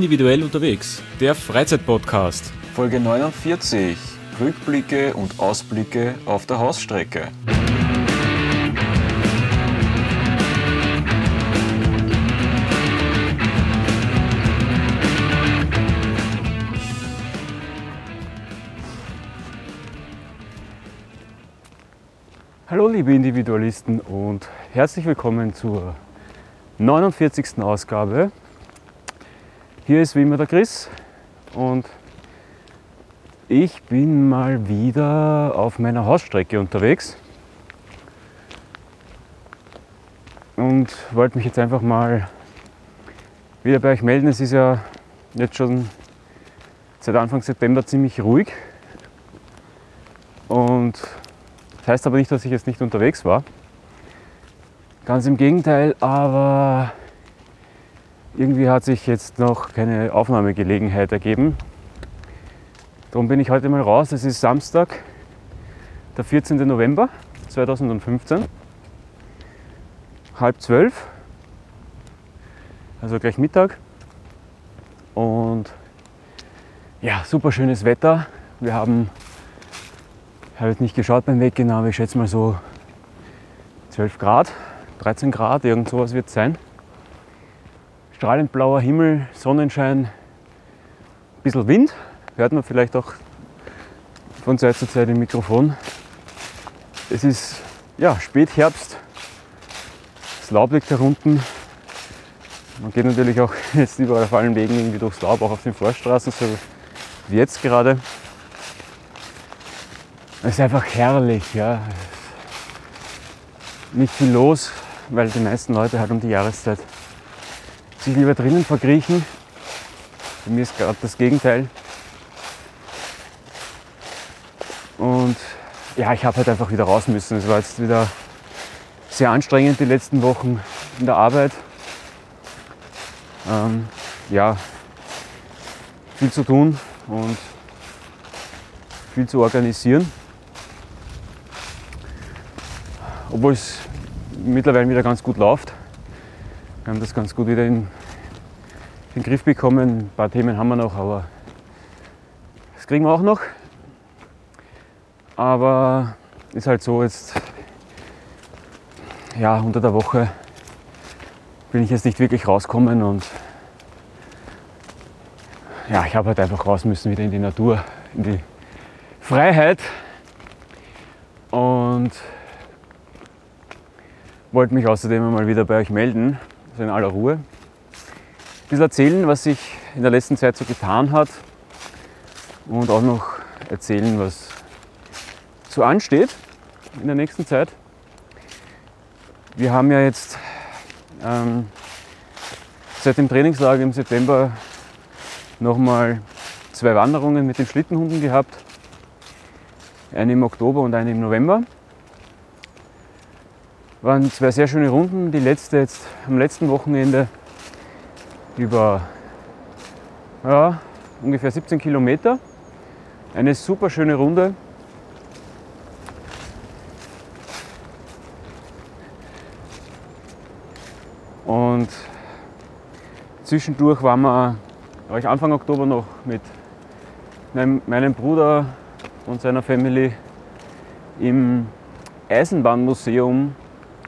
Individuell unterwegs, der Freizeitpodcast. Folge 49. Rückblicke und Ausblicke auf der Hausstrecke. Hallo liebe Individualisten und herzlich willkommen zur 49. Ausgabe. Hier ist wie immer der Chris und ich bin mal wieder auf meiner Hausstrecke unterwegs und wollte mich jetzt einfach mal wieder bei euch melden. Es ist ja jetzt schon seit Anfang September ziemlich ruhig und das heißt aber nicht, dass ich jetzt nicht unterwegs war. Ganz im Gegenteil, aber irgendwie hat sich jetzt noch keine Aufnahmegelegenheit ergeben. Darum bin ich heute mal raus. Es ist Samstag, der 14. November 2015, halb zwölf, also gleich Mittag. Und ja, super schönes Wetter. Wir haben ich habe jetzt nicht geschaut beim Weggehen, aber ich schätze mal so 12 Grad, 13 Grad, irgend sowas wird es sein. Strahlend blauer Himmel, Sonnenschein, ein bisschen Wind, hört man vielleicht auch von Zeit zu Zeit im Mikrofon. Es ist ja, Spätherbst, das Laub liegt herunten. Man geht natürlich auch jetzt überall auf allen Wegen irgendwie durchs Laub, auch auf den Vorstraßen, so wie jetzt gerade. Es ist einfach herrlich, ja. Nicht viel los, weil die meisten Leute halt um die Jahreszeit sich lieber drinnen verkriechen. Bei mir ist gerade das Gegenteil. Und ja, ich habe halt einfach wieder raus müssen. Es war jetzt wieder sehr anstrengend die letzten Wochen in der Arbeit. Ähm, ja, viel zu tun und viel zu organisieren. obwohl es mittlerweile wieder ganz gut läuft. Wir haben das ganz gut wieder in den Griff bekommen. Ein paar Themen haben wir noch, aber das kriegen wir auch noch. Aber ist halt so, jetzt ja, unter der Woche bin ich jetzt nicht wirklich rauskommen und ja, ich habe halt einfach raus müssen wieder in die Natur, in die Freiheit. Und wollte mich außerdem einmal wieder bei euch melden, also in aller Ruhe. Ein bisschen erzählen, was sich in der letzten Zeit so getan hat und auch noch erzählen, was so ansteht in der nächsten Zeit. Wir haben ja jetzt ähm, seit dem Trainingslager im September nochmal zwei Wanderungen mit den Schlittenhunden gehabt. Eine im Oktober und eine im November. Waren zwei sehr schöne Runden. Die letzte jetzt am letzten Wochenende über ja, ungefähr 17 Kilometer. Eine super schöne Runde. Und zwischendurch waren wir, ich Anfang Oktober noch mit meinem Bruder und seiner Family im Eisenbahnmuseum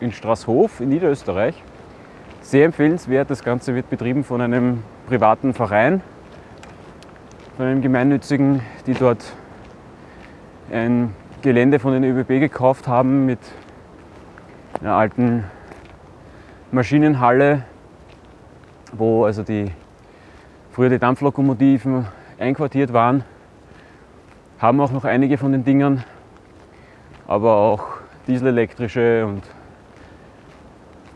in Straßhof in Niederösterreich. Sehr empfehlenswert. Das Ganze wird betrieben von einem privaten Verein, von einem gemeinnützigen, die dort ein Gelände von den ÖBB gekauft haben mit einer alten Maschinenhalle, wo also die früher die Dampflokomotiven einquartiert waren. Haben auch noch einige von den Dingern, aber auch dieselelektrische und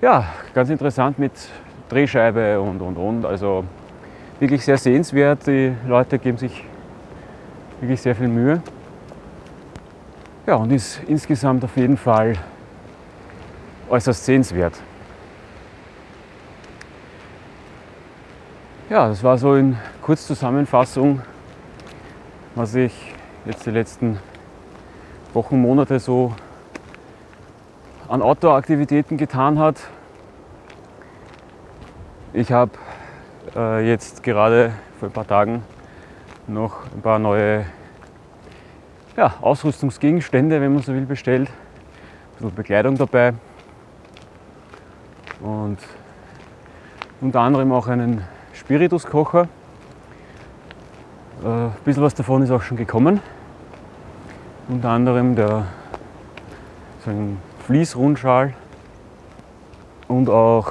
ja, ganz interessant mit Drehscheibe und und und. Also wirklich sehr sehenswert. Die Leute geben sich wirklich sehr viel Mühe. Ja, und ist insgesamt auf jeden Fall äußerst sehenswert. Ja, das war so in Kurzzusammenfassung, was ich jetzt die letzten Wochen, Monate so an Outdoor-Aktivitäten getan hat. Ich habe äh, jetzt gerade vor ein paar Tagen noch ein paar neue ja, Ausrüstungsgegenstände, wenn man so will, bestellt. Ein bisschen Bekleidung dabei. Und unter anderem auch einen Spirituskocher. Äh, ein bisschen was davon ist auch schon gekommen. Unter anderem der, so ein Fließrundschal und auch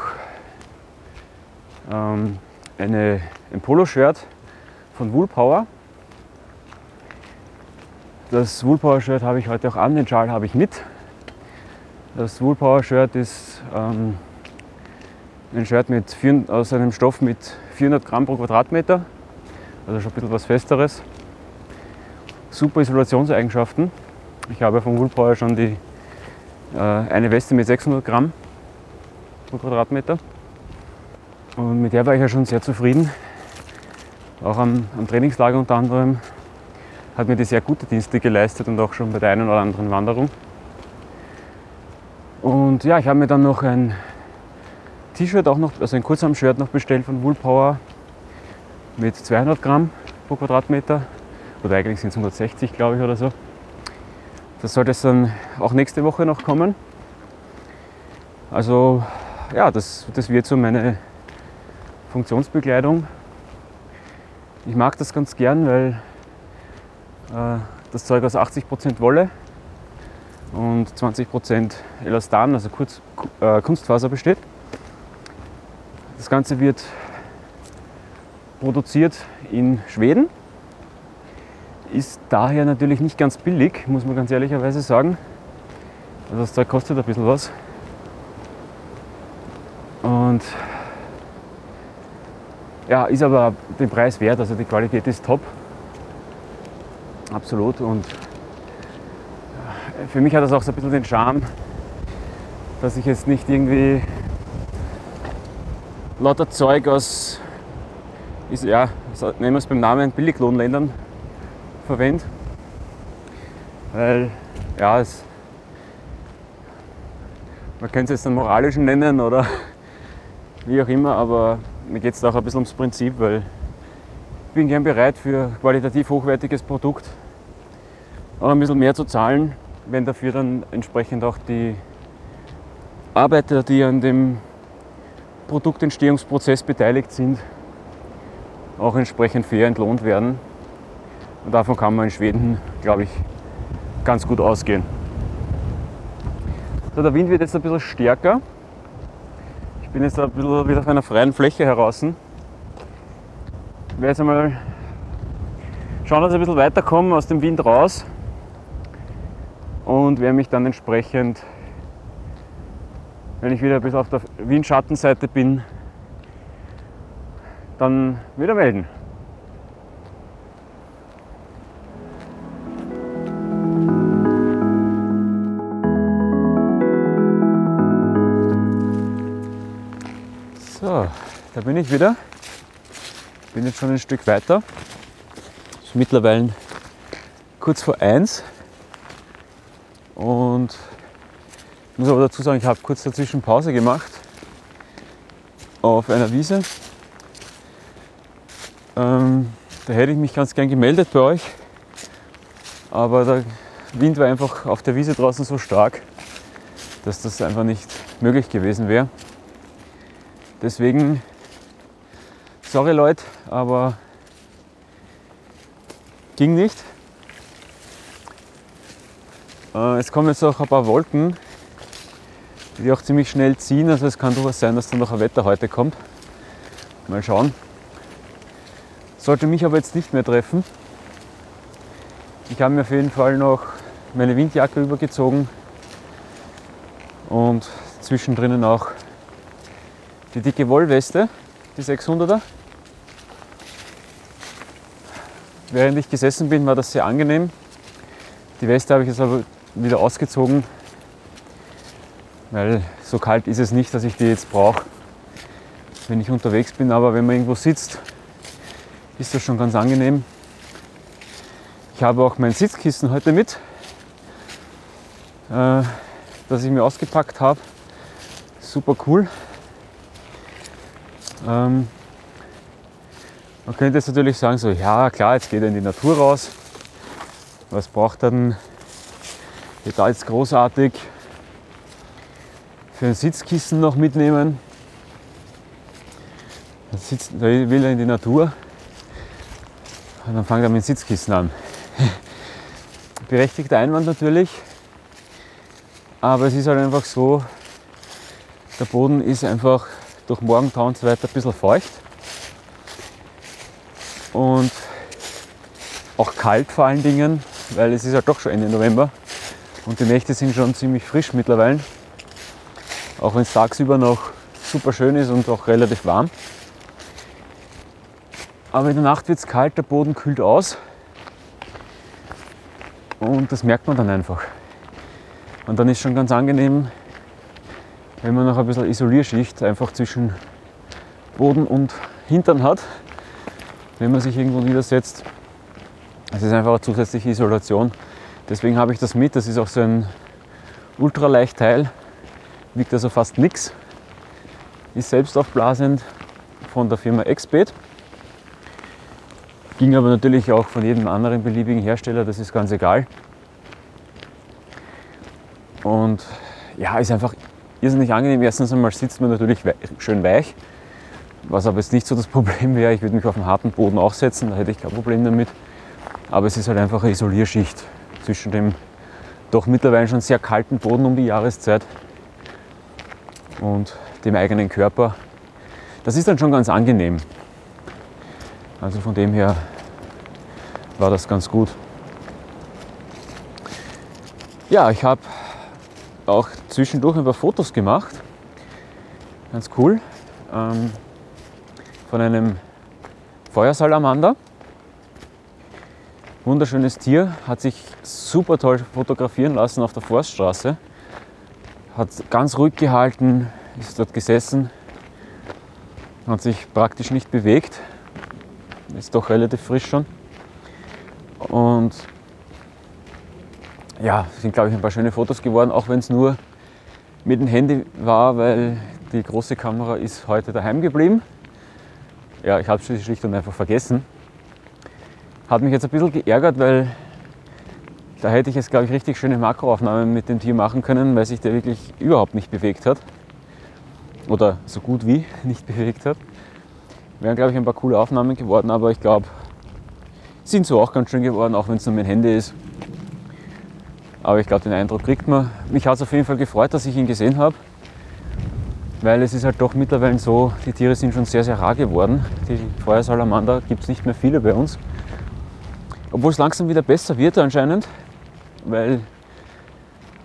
ähm, eine, ein Poloshirt von Woolpower. Das Woolpower-Shirt habe ich heute auch an, den Schal habe ich mit. Das Woolpower-Shirt ist ähm, ein Shirt mit vier, aus einem Stoff mit 400 Gramm pro Quadratmeter, also schon ein bisschen was Festeres. Super Isolationseigenschaften. Ich habe von Woolpower schon die, eine Weste mit 600 Gramm pro Quadratmeter. Und mit der war ich ja schon sehr zufrieden. Auch am, am Trainingslager unter anderem hat mir die sehr gute Dienste geleistet und auch schon bei der einen oder anderen Wanderung. Und ja, ich habe mir dann noch ein T-Shirt, auch noch, also ein Kurzarm-Shirt noch bestellt von Woolpower mit 200 Gramm pro Quadratmeter. Oder eigentlich sind es 160, glaube ich, oder so. Das sollte es dann auch nächste Woche noch kommen. Also ja, das, das wird so meine Funktionsbekleidung. Ich mag das ganz gern, weil äh, das Zeug aus 80% Wolle und 20% Elastan, also Kurz, äh, Kunstfaser besteht. Das Ganze wird produziert in Schweden, ist daher natürlich nicht ganz billig, muss man ganz ehrlicherweise sagen. Also das Zeug kostet ein bisschen was. Und ja, ist aber den Preis wert, also die Qualität ist top absolut. Und für mich hat das auch so ein bisschen den Charme, dass ich jetzt nicht irgendwie lauter Zeug aus, ist, ja, nehmen wir es beim Namen, Billiglohnländern verwende. Weil, ja, es, man könnte es jetzt einen moralischen nennen oder wie auch immer, aber mir geht es auch ein bisschen ums Prinzip, weil ich bin gern bereit für qualitativ hochwertiges Produkt auch ein bisschen mehr zu zahlen, wenn dafür dann entsprechend auch die Arbeiter, die an dem Produktentstehungsprozess beteiligt sind, auch entsprechend fair entlohnt werden. Und davon kann man in Schweden, glaube ich, ganz gut ausgehen. So, der Wind wird jetzt ein bisschen stärker. Ich bin jetzt ein bisschen wieder auf einer freien Fläche heraus. Ich werde jetzt einmal schauen, dass ich ein bisschen weiterkomme aus dem Wind raus und werde mich dann entsprechend, wenn ich wieder bis auf der Windschattenseite bin, dann wieder melden. Bin ich wieder. Bin jetzt schon ein Stück weiter. Ist mittlerweile kurz vor eins. Und ich muss aber dazu sagen, ich habe kurz dazwischen Pause gemacht auf einer Wiese. Ähm, da hätte ich mich ganz gern gemeldet bei euch, aber der Wind war einfach auf der Wiese draußen so stark, dass das einfach nicht möglich gewesen wäre. Deswegen, sorry Leute, aber ging nicht. Äh, es kommen jetzt auch ein paar Wolken, die auch ziemlich schnell ziehen. Also es kann durchaus sein, dass dann noch ein Wetter heute kommt. Mal schauen. Sollte mich aber jetzt nicht mehr treffen. Ich habe mir auf jeden Fall noch meine Windjacke übergezogen und zwischendrin auch die dicke Wollweste, die 600er. Während ich gesessen bin, war das sehr angenehm. Die Weste habe ich jetzt aber wieder ausgezogen, weil so kalt ist es nicht, dass ich die jetzt brauche, wenn ich unterwegs bin. Aber wenn man irgendwo sitzt, ist das schon ganz angenehm. Ich habe auch mein Sitzkissen heute mit, äh, das ich mir ausgepackt habe. Super cool. Ähm, Man könnte jetzt natürlich sagen, so, ja klar, jetzt geht er in die Natur raus. Was braucht er denn da jetzt großartig für ein Sitzkissen noch mitnehmen? Da, sitzt, da will er in die Natur und dann fängt er mit dem Sitzkissen an. Berechtigter Einwand natürlich, aber es ist halt einfach so, der Boden ist einfach durch Morgentau und so weiter ein bisschen feucht und auch kalt vor allen Dingen, weil es ist ja doch schon Ende November und die Nächte sind schon ziemlich frisch mittlerweile, auch wenn es tagsüber noch super schön ist und auch relativ warm. Aber in der Nacht wird es kalt, der Boden kühlt aus und das merkt man dann einfach. Und dann ist schon ganz angenehm, wenn man noch ein bisschen Isolierschicht einfach zwischen Boden und Hintern hat wenn man sich irgendwo niedersetzt. Es ist einfach eine zusätzliche Isolation. Deswegen habe ich das mit. Das ist auch so ein Ultraleichtteil, wiegt also fast nichts. Ist selbst aufblasend von der Firma Exped. Ging aber natürlich auch von jedem anderen beliebigen Hersteller, das ist ganz egal. Und ja, ist einfach irrsinnig angenehm. Erstens einmal sitzt man natürlich schön weich. Was aber jetzt nicht so das Problem wäre, ich würde mich auf den harten Boden auch setzen, da hätte ich kein Problem damit. Aber es ist halt einfach eine Isolierschicht zwischen dem doch mittlerweile schon sehr kalten Boden um die Jahreszeit und dem eigenen Körper. Das ist dann schon ganz angenehm. Also von dem her war das ganz gut. Ja, ich habe auch zwischendurch ein paar Fotos gemacht. Ganz cool. Ähm, von einem Feuersalamander. Wunderschönes Tier, hat sich super toll fotografieren lassen auf der Forststraße. Hat ganz ruhig gehalten, ist dort gesessen, hat sich praktisch nicht bewegt. Ist doch relativ frisch schon. Und ja, sind glaube ich ein paar schöne Fotos geworden, auch wenn es nur mit dem Handy war, weil die große Kamera ist heute daheim geblieben ja, ich habe es schlicht und einfach vergessen. Hat mich jetzt ein bisschen geärgert, weil da hätte ich jetzt, glaube ich, richtig schöne Makroaufnahmen mit dem Tier machen können, weil sich der wirklich überhaupt nicht bewegt hat. Oder so gut wie nicht bewegt hat. Wären, glaube ich, ein paar coole Aufnahmen geworden, aber ich glaube, sind so auch ganz schön geworden, auch wenn es nur mein Handy ist. Aber ich glaube, den Eindruck kriegt man. Mich hat es auf jeden Fall gefreut, dass ich ihn gesehen habe weil es ist halt doch mittlerweile so, die Tiere sind schon sehr, sehr rar geworden. Die Feuersalamander gibt es nicht mehr viele bei uns. Obwohl es langsam wieder besser wird anscheinend, weil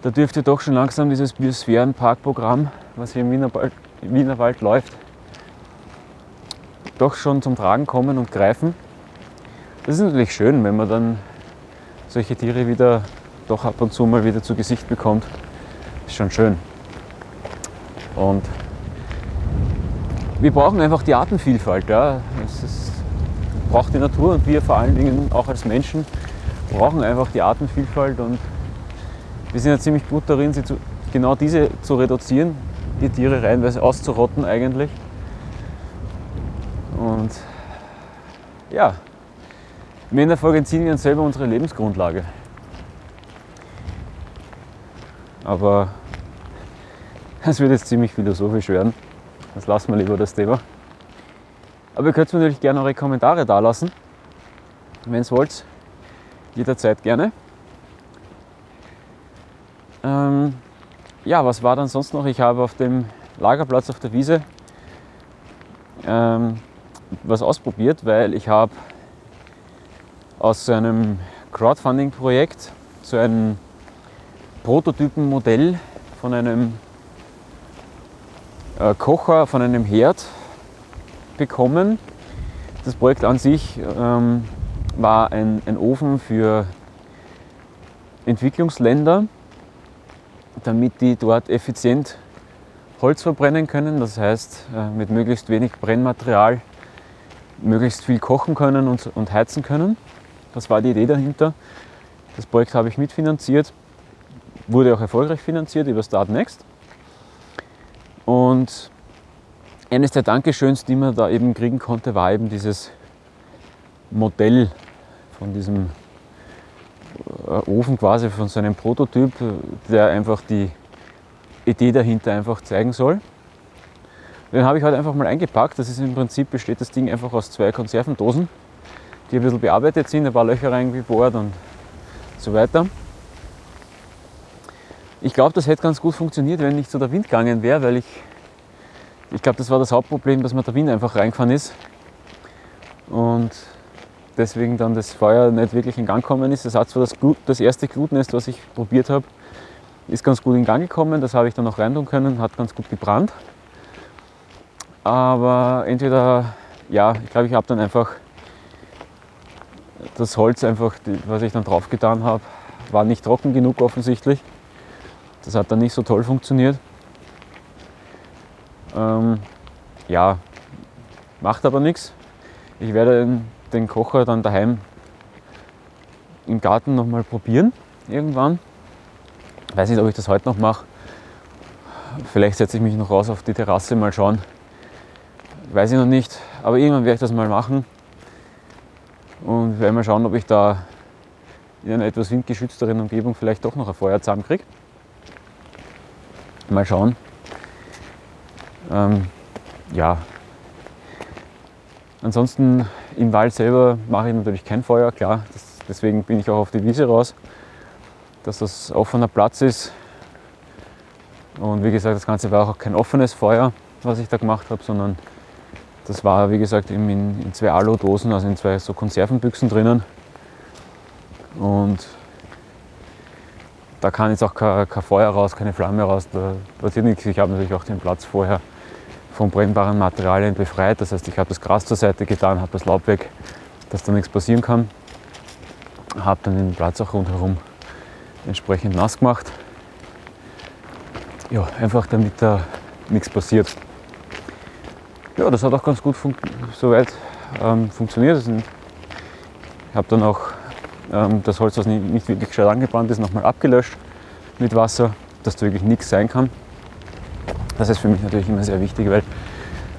da dürfte doch schon langsam dieses Biosphärenparkprogramm, was hier im Wienerwald, Wienerwald läuft, doch schon zum Tragen kommen und greifen. Das ist natürlich schön, wenn man dann solche Tiere wieder doch ab und zu mal wieder zu Gesicht bekommt. Ist schon schön. Und wir brauchen einfach die Artenvielfalt. Ja. Es braucht die Natur und wir vor allen Dingen auch als Menschen brauchen einfach die Artenvielfalt und wir sind ja ziemlich gut darin, sie zu, genau diese zu reduzieren, die Tiere reinweise auszurotten eigentlich. Und ja, der Folge entziehen wir uns selber unsere Lebensgrundlage. Aber es wird jetzt ziemlich philosophisch werden. Das lassen wir lieber das Thema. Aber ihr könnt mir natürlich gerne eure Kommentare da lassen. Wenn ihr wollt, jederzeit gerne. Ähm, ja, was war dann sonst noch? Ich habe auf dem Lagerplatz auf der Wiese ähm, was ausprobiert, weil ich habe aus so einem Crowdfunding-Projekt so ein Prototypenmodell von einem Kocher von einem Herd bekommen. Das Projekt an sich ähm, war ein, ein Ofen für Entwicklungsländer, damit die dort effizient Holz verbrennen können, das heißt äh, mit möglichst wenig Brennmaterial möglichst viel kochen können und, und heizen können. Das war die Idee dahinter. Das Projekt habe ich mitfinanziert, wurde auch erfolgreich finanziert über Start Next. Und eines der Dankeschöns, die man da eben kriegen konnte, war eben dieses Modell, von diesem äh, Ofen quasi, von so einem Prototyp, der einfach die Idee dahinter einfach zeigen soll. Den habe ich halt einfach mal eingepackt. Das ist im Prinzip besteht das Ding einfach aus zwei Konservendosen, die ein bisschen bearbeitet sind, ein paar Löcher reingebohrt und so weiter. Ich glaube, das hätte ganz gut funktioniert, wenn nicht so der Wind gegangen wäre, weil ich, ich glaube, das war das Hauptproblem, dass mir der Wind einfach reingefahren ist und deswegen dann das Feuer nicht wirklich in Gang gekommen ist. Das hat zwar das, Glut, das erste Glutnest, was ich probiert habe, ist ganz gut in Gang gekommen, das habe ich dann noch rein tun können, hat ganz gut gebrannt. Aber entweder, ja, ich glaube, ich habe dann einfach das Holz einfach, was ich dann drauf getan habe, war nicht trocken genug offensichtlich. Das hat dann nicht so toll funktioniert. Ähm, ja, macht aber nichts. Ich werde den Kocher dann daheim im Garten nochmal probieren, irgendwann. Weiß nicht, ob ich das heute noch mache. Vielleicht setze ich mich noch raus auf die Terrasse, mal schauen. Weiß ich noch nicht, aber irgendwann werde ich das mal machen. Und werde mal schauen, ob ich da in einer etwas windgeschützteren Umgebung vielleicht doch noch ein Feuer zusammenkriege. Mal schauen. Ähm, ja. Ansonsten im Wald selber mache ich natürlich kein Feuer, klar. Das, deswegen bin ich auch auf die Wiese raus, dass das offener Platz ist. Und wie gesagt, das Ganze war auch kein offenes Feuer, was ich da gemacht habe, sondern das war, wie gesagt, in, in zwei Alu-Dosen, also in zwei so Konservenbüchsen drinnen. Und da kann jetzt auch kein, kein, Feuer raus, keine Flamme raus, da passiert nichts. Ich habe natürlich auch den Platz vorher von brennbaren Materialien befreit. Das heißt, ich habe das Gras zur Seite getan, habe das Laub weg, dass da nichts passieren kann. Habe dann den Platz auch rundherum entsprechend nass gemacht. Ja, einfach damit da nichts passiert. Ja, das hat auch ganz gut fun soweit ähm, funktioniert. Ich habe dann auch das Holz, was nicht, wirklich gescheit angebrannt ist, nochmal abgelöscht mit Wasser, dass da wirklich nichts sein kann. Das ist für mich natürlich immer sehr wichtig, weil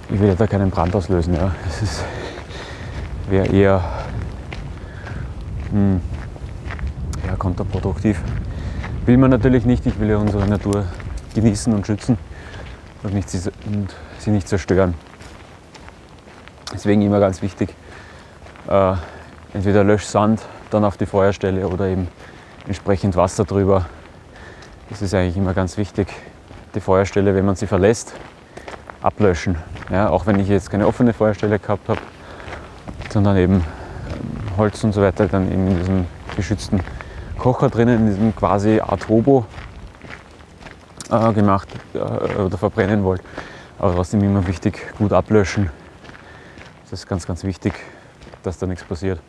ich will ja da keinen Brand auslösen. Ja. Das wäre eher hm, ja, kontraproduktiv. Will man natürlich nicht. Ich will ja unsere Natur genießen und schützen und, nicht, und sie nicht zerstören. Deswegen immer ganz wichtig, äh, entweder Löschsand dann auf die Feuerstelle oder eben entsprechend Wasser drüber. Das ist eigentlich immer ganz wichtig. Die Feuerstelle, wenn man sie verlässt, ablöschen. Ja, auch wenn ich jetzt keine offene Feuerstelle gehabt habe, sondern eben Holz und so weiter dann eben in diesem geschützten Kocher drinnen, in diesem quasi Art Hobo äh, gemacht äh, oder verbrennen wollt. Aber trotzdem immer wichtig, gut ablöschen. Das ist ganz, ganz wichtig, dass da nichts passiert.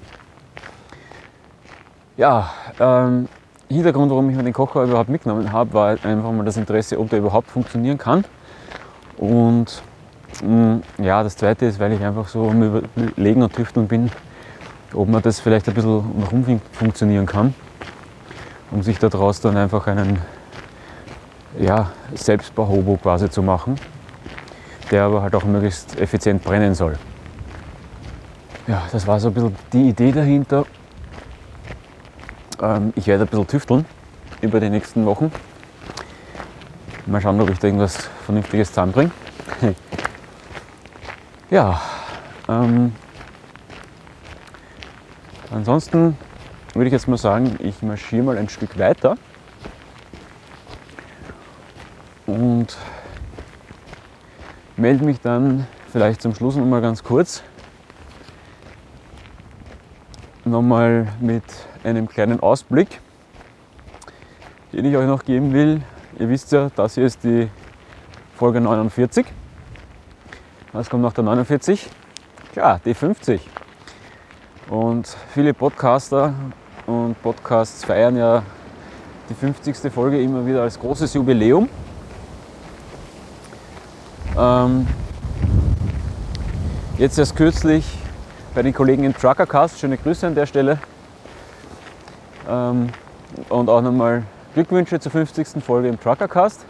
Ja, ähm, Hintergrund, warum ich mir den Kocher überhaupt mitgenommen habe, war einfach mal das Interesse, ob der überhaupt funktionieren kann. Und mh, mm, ja, das zweite ist, weil ich einfach so am Überlegen und Tüfteln bin, ob man das vielleicht ein bisschen warum funktionieren kann, um sich daraus dann einfach einen ja, Selbstbau-Hobo quasi zu machen, der aber halt auch möglichst effizient brennen soll. Ja, das war so ein bisschen die Idee dahinter. Ähm, ich werde ein bisschen tüfteln über die nächsten Wochen. Mal schauen, ob ich da irgendwas Vernünftiges zusammenbringe. ja, ähm, ansonsten würde ich jetzt mal sagen, ich marschiere mal ein Stück weiter und melde mich dann vielleicht zum Schluss noch mal ganz kurz nochmal mit einem kleinen Ausblick, den ich euch noch geben will. Ihr wisst ja, das hier ist die Folge 49. Was kommt nach der 49? Klar, die 50. Und viele Podcaster und Podcasts feiern ja die 50. Folge immer wieder als großes Jubiläum. Ähm, jetzt erst kürzlich bei den Kollegen im Truckercast, schöne Grüße an der Stelle, ähm, und auch nochmal Glückwünsche zur 50. Folge im Truckercast.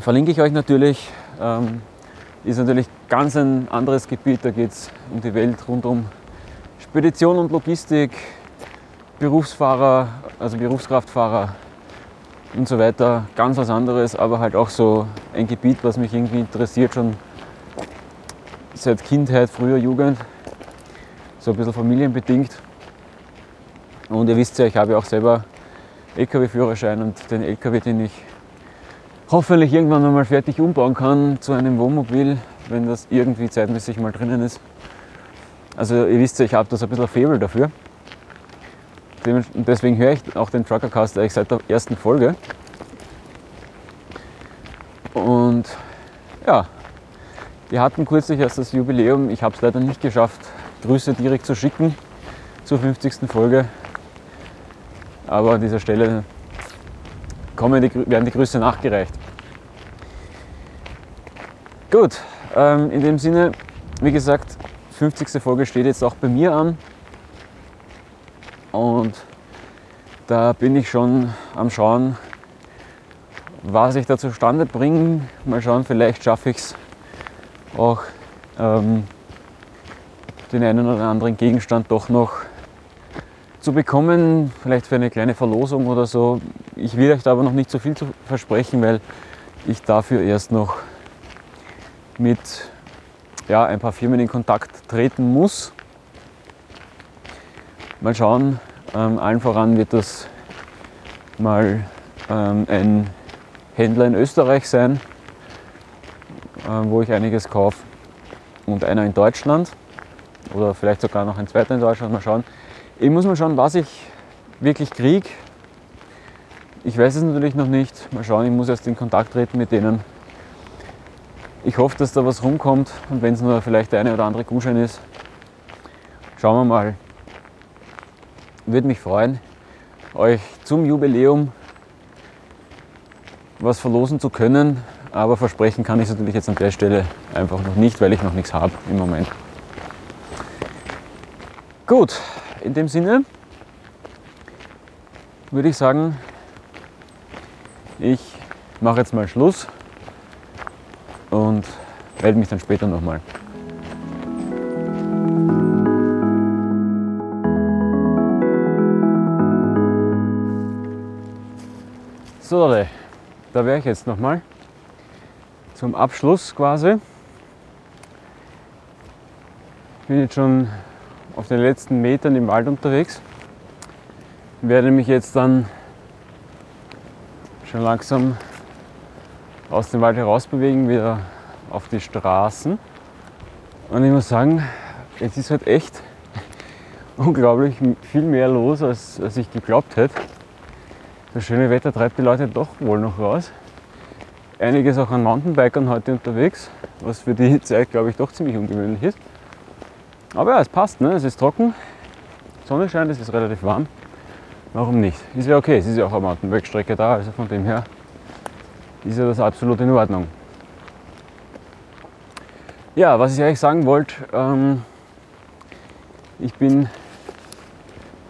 Verlinke ich euch natürlich ähm, ist natürlich ganz ein anderes Gebiet. Da geht es um die Welt rund um Spedition und Logistik, Berufsfahrer, also Berufskraftfahrer und so weiter. Ganz was anderes, aber halt auch so ein Gebiet, was mich irgendwie interessiert, schon seit Kindheit, früher Jugend. So ein bisschen familienbedingt. Und ihr wisst ja, ich habe ja auch selber LKW-Führerschein und den LKW, den ich hoffentlich irgendwann einmal fertig umbauen kann zu einem Wohnmobil, wenn das irgendwie zeitmäßig mal drinnen ist. Also ihr wisst ja, ich habe da so ein bisschen Faible dafür. Deswegen höre ich auch den Truckercast eigentlich seit der ersten Folge. Und ja, wir hatten kürzlich erst das Jubiläum. Ich habe es leider nicht geschafft, Grüße direkt zu schicken zur 50. Folge. Aber an dieser Stelle kommen die, werden die Grüße nachgereicht. Gut, ähm, in dem Sinne, wie gesagt, 50. Folge steht jetzt auch bei mir an. Und da bin ich schon am Schauen, was ich da zustande bringe. Mal schauen, vielleicht schaffe ich es auch ähm, den einen oder anderen Gegenstand doch noch zu bekommen, vielleicht für eine kleine Verlosung oder so. Ich will euch da aber noch nicht so viel zu versprechen, weil ich dafür erst noch mit ja, ein paar Firmen in Kontakt treten muss. Mal schauen, ähm, allen voran wird das mal ähm, ein Händler in Österreich sein, äh, wo ich einiges kaufe und einer in Deutschland oder vielleicht sogar noch ein zweiter in Deutschland. Mal schauen. Ich muss mal schauen, was ich wirklich kriege. Ich weiß es natürlich noch nicht. Mal schauen, ich muss erst in Kontakt treten mit denen ich hoffe, dass da was rumkommt und wenn es nur vielleicht der eine oder andere Gutschein ist, schauen wir mal. Würde mich freuen, euch zum Jubiläum was verlosen zu können, aber versprechen kann ich es natürlich jetzt an der Stelle einfach noch nicht, weil ich noch nichts habe im Moment. Gut, in dem Sinne würde ich sagen, ich mache jetzt mal Schluss und melde mich dann später nochmal. So, da wäre ich jetzt nochmal zum Abschluss quasi. Ich bin jetzt schon auf den letzten Metern im Wald unterwegs. Werde mich jetzt dann schon langsam aus dem Wald herausbewegen, wieder auf die Straßen. Und ich muss sagen, es ist halt echt unglaublich viel mehr los, als, als ich geglaubt hätte. Das schöne Wetter treibt die Leute doch wohl noch raus. Einiges auch an Mountainbikern heute unterwegs, was für die Zeit, glaube ich, doch ziemlich ungewöhnlich ist. Aber ja, es passt, ne? es ist trocken, Sonne scheint, es ist relativ warm. Warum nicht? Ist ja okay, es ist ja auch eine Mountainbike-Strecke da, also von dem her ist ja das absolut in Ordnung. Ja, was ich eigentlich sagen wollte, ähm, ich bin,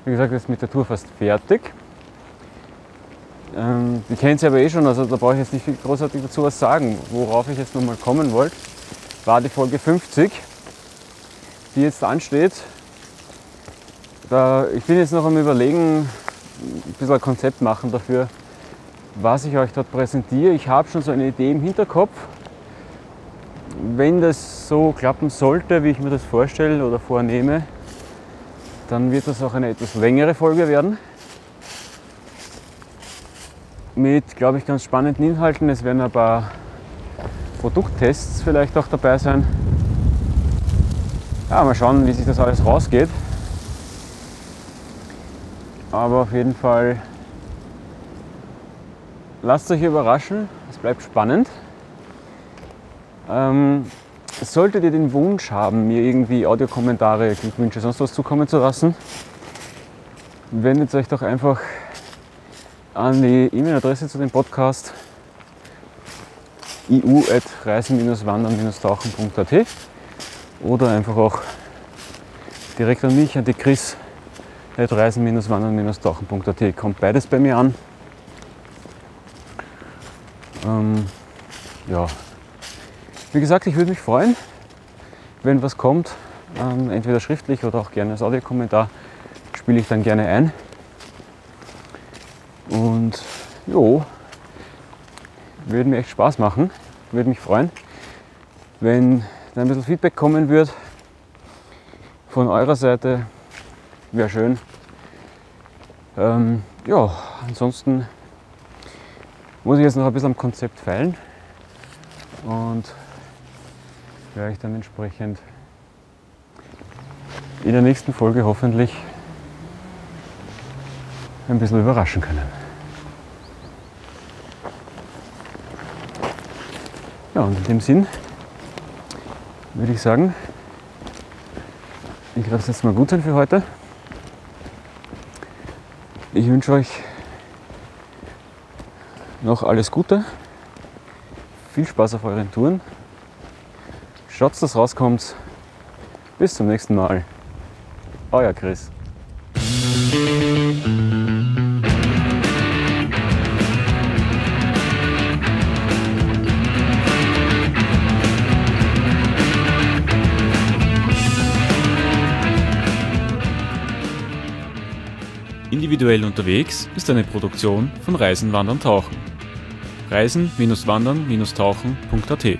wie gesagt, jetzt mit der Tour fast fertig. Ähm, die kennt ihr aber eh schon, also da brauche ich jetzt nicht viel großartig dazu was sagen. Worauf ich jetzt nochmal kommen wollte, war die Folge 50, die jetzt ansteht. Da, ich bin jetzt noch am Überlegen, ein bisschen ein Konzept machen dafür, was ich euch dort präsentiere. Ich habe schon so eine Idee im Hinterkopf. Wenn das so klappen sollte, wie ich mir das vorstelle oder vornehme, dann wird das auch eine etwas längere Folge werden. Mit, glaube ich, ganz spannenden Inhalten. Es werden ein paar Produkttests vielleicht auch dabei sein. Ja, mal schauen, wie sich das alles rausgeht. Aber auf jeden Fall lasst euch überraschen, es bleibt spannend. Ähm, solltet ihr den Wunsch haben, mir irgendwie Audiokommentare, Glückwünsche, sonst was zukommen zu lassen, wendet euch doch einfach an die E-Mail-Adresse zu dem Podcast iu.reisen-wandern-tauchen.at oder einfach auch direkt an mich, an die Chris reisen-wandern-tauchen.at. Kommt beides bei mir an. Ähm, ja, Wie gesagt, ich würde mich freuen, wenn was kommt, ähm, entweder schriftlich oder auch gerne als Audiokommentar, spiele ich dann gerne ein. Und jo, würde mir echt Spaß machen, würde mich freuen, wenn da ein bisschen Feedback kommen wird von eurer Seite. Wäre schön. Ähm, ja, ansonsten muss ich jetzt noch ein bisschen am Konzept feilen und werde ich dann entsprechend in der nächsten Folge hoffentlich ein bisschen überraschen können. Ja, und in dem Sinn würde ich sagen, ich lasse es jetzt mal gut sein für heute. Ich wünsche euch noch alles Gute, viel Spaß auf euren Touren. Schaut, dass rauskommt. Bis zum nächsten Mal. Euer Chris. Individuell unterwegs ist eine Produktion von Reisen, Wandern, Tauchen. Reisen-wandern-tauchen.at